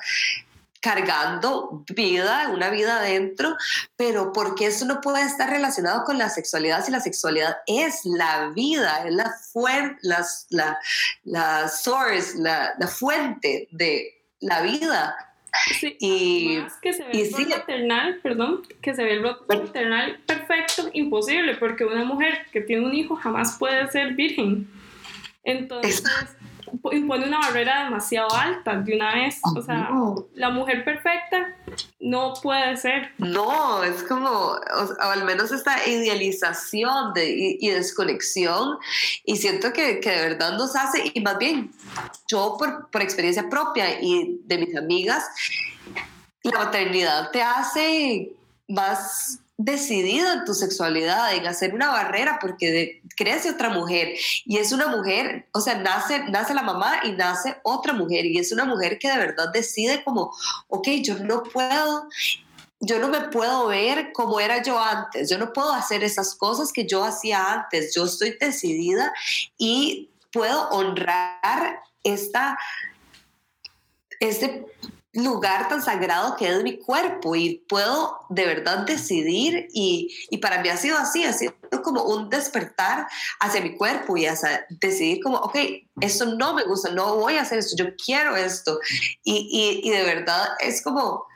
cargando vida, una vida adentro, pero porque eso no puede estar relacionado con la sexualidad si la sexualidad es la vida, es la, fuente, la, la, source, la, la fuente de la vida. Sí, y que se ve el rol maternal, perdón, que se ve el rol maternal perfecto, imposible, porque una mujer que tiene un hijo jamás puede ser virgen. Entonces, impone una barrera demasiado alta de una vez. O sea, la mujer perfecta no puede ser. No, es como, o, al menos esta idealización de, y, desconexión. Y siento que, que, de verdad nos hace, y más bien, yo por, por experiencia propia y de mis amigas, la maternidad te hace más decidido en tu sexualidad, en hacer una barrera porque crece otra mujer. Y es una mujer, o sea, nace, nace la mamá y nace otra mujer. Y es una mujer que de verdad decide como, ok, yo no puedo yo no me puedo ver como era yo antes, yo no puedo hacer esas cosas que yo hacía antes, yo estoy decidida y puedo honrar esta, este lugar tan sagrado que es mi cuerpo y puedo de verdad decidir y, y, para mí ha sido así, ha sido como un despertar hacia mi cuerpo y hacia decidir como, ok, esto no me gusta, no voy a hacer esto, yo quiero esto. Y, y, y de verdad es como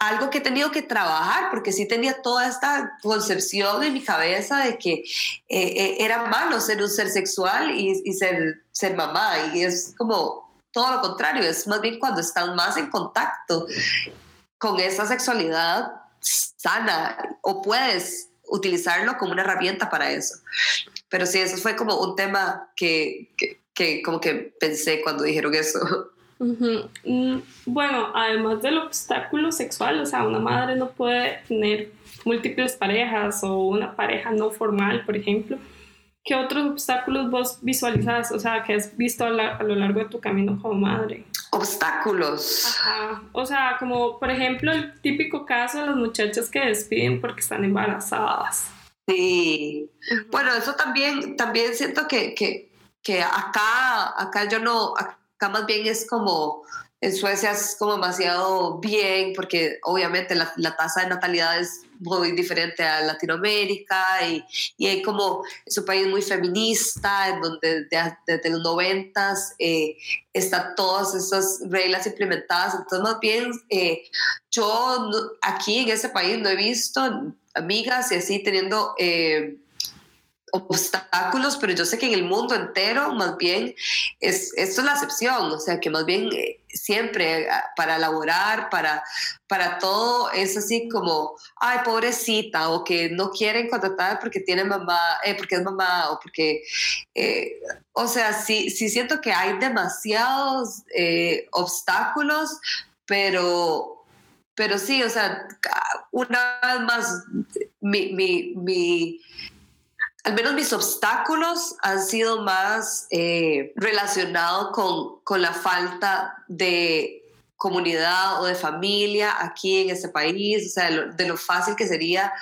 algo que he tenido que trabajar porque sí tenía toda esta concepción en mi cabeza de que eh, eh, era malo ser un ser sexual y, ser, ser mamá y es como todo lo contrario, es más bien cuando están más en contacto con esa sexualidad sana o puedes utilizarlo como una herramienta para eso. Pero sí, eso fue como un tema que, que, como que pensé cuando dijeron eso. Mm, bueno, además del obstáculo sexual, o sea, una madre no puede tener múltiples parejas o una pareja no formal, por ejemplo. ¿Qué otros obstáculos vos visualizas, o sea, que has visto a, lo largo de tu camino como madre? Obstáculos. Ajá. O sea, como por ejemplo el típico caso de las muchachas que despiden porque están embarazadas. Sí. Bueno, eso también, también siento que, que, que acá, acá yo no, acá más bien es como en Suecia es como demasiado bien porque obviamente la, la, tasa de natalidad es muy diferente a Latinoamérica y, y hay como es un país muy feminista en donde desde, los noventas eh, están todas esas reglas implementadas. Entonces más bien eh, yo aquí en ese país no he visto amigas y así teniendo eh, obstáculos, pero yo sé que en el mundo entero más bien es, esto es la excepción, o sea que más bien eh, siempre ah, para elaborar, para, para todo es así como, ay, pobrecita, o que no quieren contratar porque tiene mamá, eh, porque es mamá, o porque, eh, o sea, sí, sí siento que hay demasiados obstáculos, pero pero sí, o sea, una vez más, mi, mi al menos mis obstáculos han sido más eh, relacionados con, con la falta de comunidad o de familia aquí en ese país, o sea, de lo, fácil que sería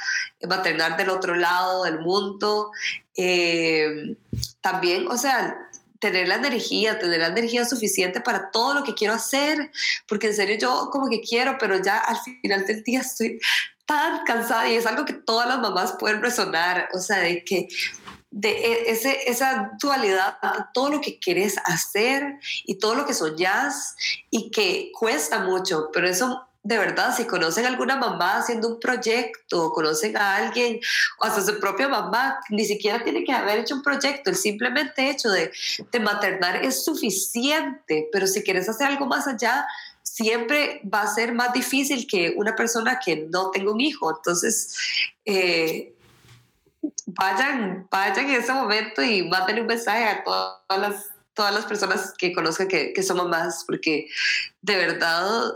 maternar del otro lado del mundo. Eh, también, o sea, tener la energía, tener la energía suficiente para todo lo que quiero hacer, porque en serio yo como que quiero, pero ya al final del día estoy tan cansada y es algo que todas las mamás pueden resonar, o sea, de que de e, ese, esa dualidad, todo lo que quieres hacer y todo lo que soñas y que cuesta mucho, pero eso de verdad, si conocen a alguna mamá haciendo un proyecto, conocen a alguien, o hasta su propia mamá, ni siquiera tiene que haber hecho un proyecto, el simplemente hecho de, de maternar es suficiente, pero si quieres hacer algo más allá, siempre va a ser más difícil que una persona que no tenga un hijo. Entonces, eh, vayan, vayan en ese momento y manden un mensaje a todas las, personas que conozcan que, que son mamás, porque de verdad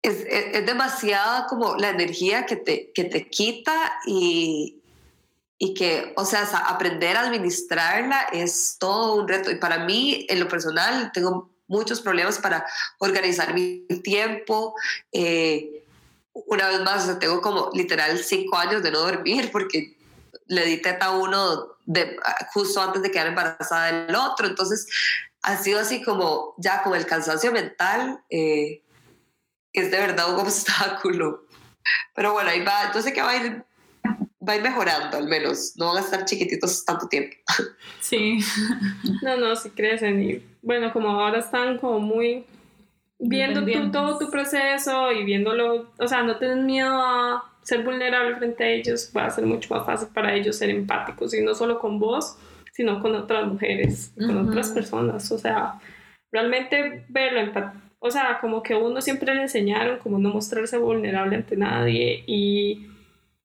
es, es, demasiada como la energía que te, que te quita y, y que, o sea, aprender a administrarla es todo un reto. Y para mí, en lo personal, tengo muchos problemas para organizar mi tiempo. Eh, una vez más, tengo como literal cinco años de no dormir porque le di teta a uno de, justo antes de quedar embarazada del otro. Entonces, ha sido así como ya como el cansancio mental eh, es de verdad un obstáculo. Pero bueno, ahí va. Yo sé que va a ir va a ir mejorando al menos, no van a estar chiquititos tanto tiempo. Sí, no, no, si crecen y bueno, como ahora están como muy viendo todo tu proceso y viéndolo, o sea, no tienen miedo a ser vulnerable frente a ellos, va a ser mucho más fácil para ellos ser empáticos y no solo con vos, sino con otras mujeres, con otras personas, o sea, realmente verlo, o sea, como que uno siempre le enseñaron como no mostrarse vulnerable ante nadie y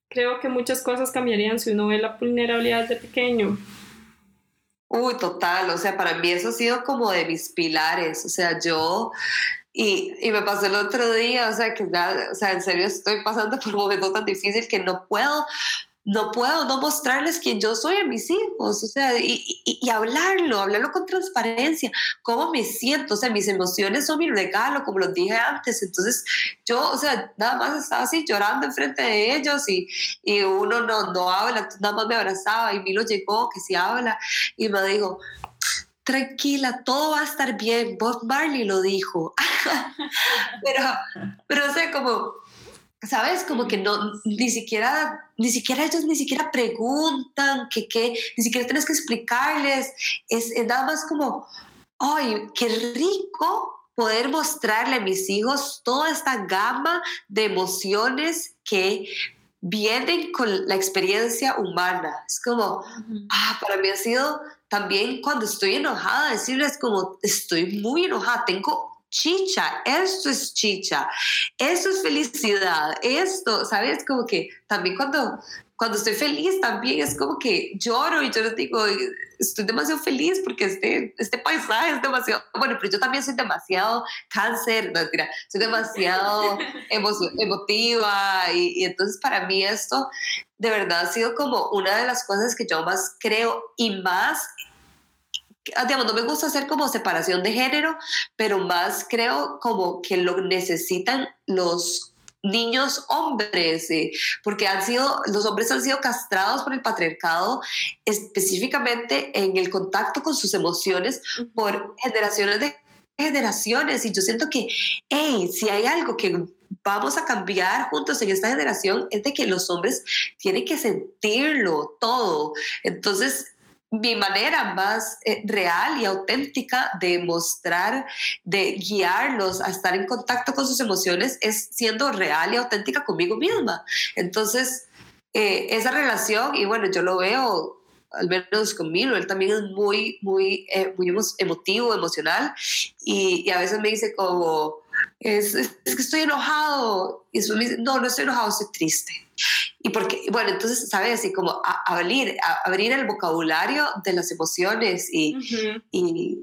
creo que muchas cosas cambiarían si uno ve la vulnerabilidad de pequeño. Uy, total, o sea, para mí eso ha sido como de mis pilares, o sea, yo, y, y me pasó el otro día, o sea, que ya, o sea, en serio estoy pasando por un momento tan difícil que no puedo no puedo no mostrarles quién yo soy a mis hijos, o sea, y, y, hablarlo, hablarlo con transparencia, cómo me siento, o sea, mis emociones son mi regalo, como los dije antes, entonces yo, o sea, nada más estaba así llorando enfrente de ellos y, y uno no, no habla, nada más me abrazaba y Milo llegó, que sí habla, y me dijo, tranquila, todo va a estar bien, Bob Marley lo dijo, pero, pero o sea, como ¿sabes? Como que no, ni siquiera, ni siquiera ellos ni siquiera preguntan, que qué, ni siquiera tienes que explicarles, es, nada más como, ay, qué rico poder mostrarle a mis hijos toda esta gama de emociones que vienen con la experiencia humana. Es como, ah, para mí ha sido también cuando estoy enojada, decirles como, estoy muy enojada, tengo chicha, esto es chicha, esto es felicidad, esto, ¿sabes? Como que también cuando cuando estoy feliz también es como que lloro y yo les digo, estoy demasiado feliz porque este, este paisaje es demasiado, bueno, pero yo también soy demasiado cáncer, no mentira, soy demasiado emotiva y, y entonces para mí esto de verdad ha sido como una de las cosas que yo más creo y más digamos, no me gusta hacer como separación de género, pero más creo como que lo necesitan los niños hombres, eh, porque han sido, los hombres han sido castrados por el patriarcado, específicamente en el contacto con sus emociones por generaciones de generaciones. Y yo siento que, hey, si hay algo que vamos a cambiar juntos en esta generación, es de que los hombres tienen que sentirlo todo. Entonces, mi manera más eh, real y auténtica de mostrar, de guiarlos a estar en contacto con sus emociones es siendo real y auténtica conmigo misma. Entonces, eh, esa relación, y bueno, yo lo veo al menos conmigo, él también es muy, muy, eh, muy emotivo, emocional, y, y, a veces me dice como, es, es, que estoy enojado, y me dice, no, no estoy enojado, estoy triste. Y porque, bueno, entonces, ¿sabes? Así como abrir, abrir el vocabulario de las emociones y, y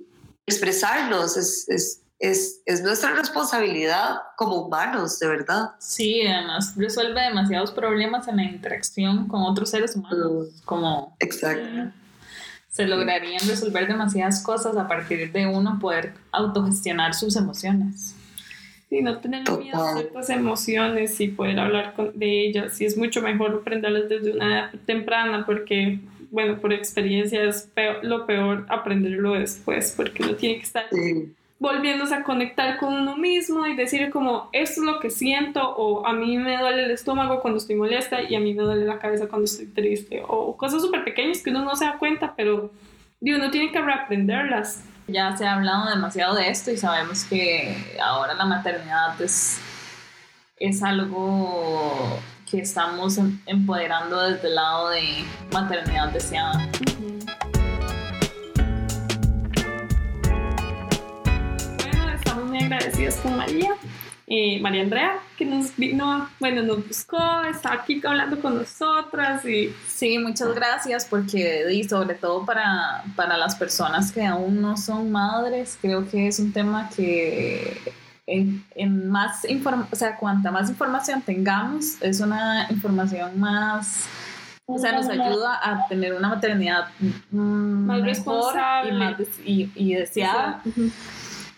expresarnos es, es, es, es, nuestra responsabilidad como humanos, de verdad. Sí, además resuelve demasiados problemas en la interacción con otros seres humanos. Mm. como, Exacto. Eh, se lograrían resolver demasiadas cosas a partir de uno poder autogestionar sus emociones. Sí, no tener miedo a ciertas emociones y poder hablar de ellas. Y es mucho mejor aprenderlas desde una edad temprana porque, bueno, por experiencia es lo peor aprenderlo después porque uno tiene que estar volviéndose a conectar con uno mismo y decir como, esto es lo que siento o a mí me duele el estómago cuando estoy molesta y a mí me duele la cabeza cuando estoy triste o cosas súper pequeñas que uno no se da cuenta, pero uno tiene que reaprenderlas ya se ha hablado demasiado de esto y sabemos que ahora la maternidad es, es algo que estamos em, empoderando desde el lado de maternidad deseada. Bueno, estamos muy agradecidos con María eh, María Andrea, que nos vino, bueno, nos buscó, está aquí hablando con nosotras y... Sí, muchas gracias porque, y sobre todo para, para las personas que aún no son madres, creo que es un tema que en, en más o sea, cuanta más información tengamos, es una información más... O sea, nos ayuda a tener una maternidad mm, más responsable y, más y, y deseada.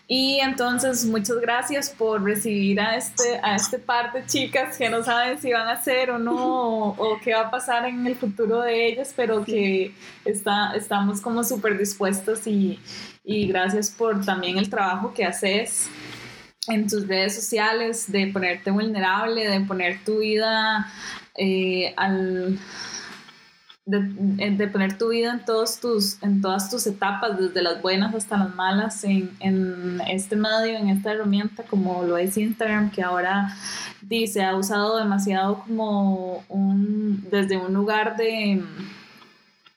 Y entonces, muchas gracias por recibir a este, a este par de chicas que no saben si van a ser o no, o, qué va a pasar en el futuro de ellas, pero que está, estamos como súper dispuestos y, y gracias por también el trabajo que haces en tus redes sociales, de ponerte vulnerable, de poner tu vida eh, al de, poner tu vida en, todos tus, en todas tus etapas, desde las buenas hasta las malas, en, en este medio, en esta herramienta como lo es Instagram, que ahora dice, ha usado demasiado como un, desde un lugar de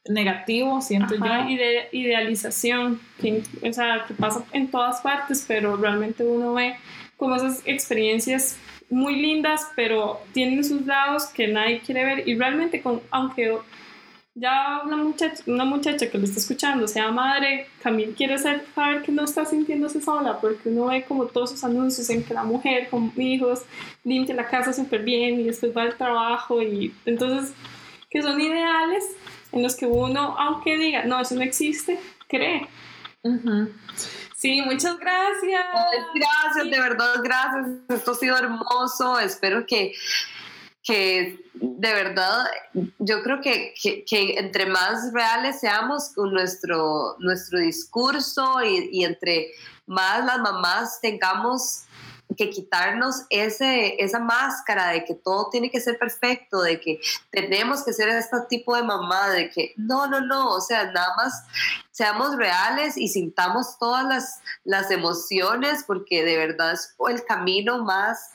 negativo, siento yo. Y de idealización, que, o sea, que pasa en todas partes, pero realmente uno ve como esas experiencias muy lindas, pero tienen sus lados que nadie quiere ver y realmente con, aunque ya una muchacha, una muchacha que lo está escuchando sea madre, también quiere saber que no está sintiéndose sola, porque uno ve como todos esos anuncios en que la mujer con hijos limpia la casa súper bien y después va al trabajo y entonces que son ideales en los que uno, aunque diga, no, eso no existe, cree. Sí, muchas gracias. Gracias, de verdad, gracias. Esto ha sido hermoso. Espero que que de verdad yo creo que, que, entre más reales seamos con nuestro, nuestro discurso y, y, entre más las mamás tengamos que quitarnos ese, esa máscara de que todo tiene que ser perfecto, de que tenemos que ser este tipo de mamá, de que no, no, no, o sea, nada más seamos reales y sintamos todas las, las emociones porque de verdad es el camino más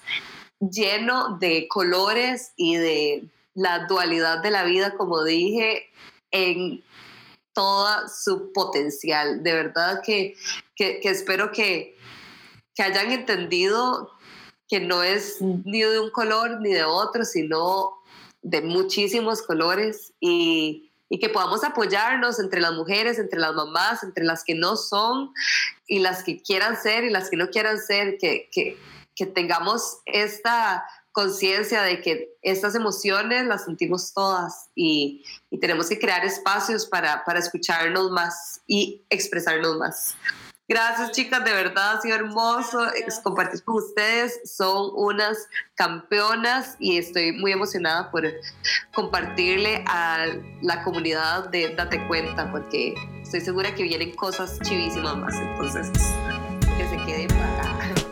lleno de colores y de la dualidad de la vida, como dije, en toda su potencial. De verdad que, que, espero que, que hayan entendido que no es ni de un color ni de otro, sino de muchísimos colores y, y, que podamos apoyarnos entre las mujeres, entre las mamás, entre las que no son y las que quieran ser y las que no quieran ser, que, que, que tengamos esta conciencia de que estas emociones las sentimos todas y, y tenemos que crear espacios para, para escucharnos más y expresarnos más. Gracias chicas, de verdad ha sido hermoso compartir con ustedes. Son unas campeonas y estoy muy emocionada por compartirle a la comunidad de Date Cuenta porque estoy segura que vienen cosas chivísimas más. Entonces, que se queden para acá.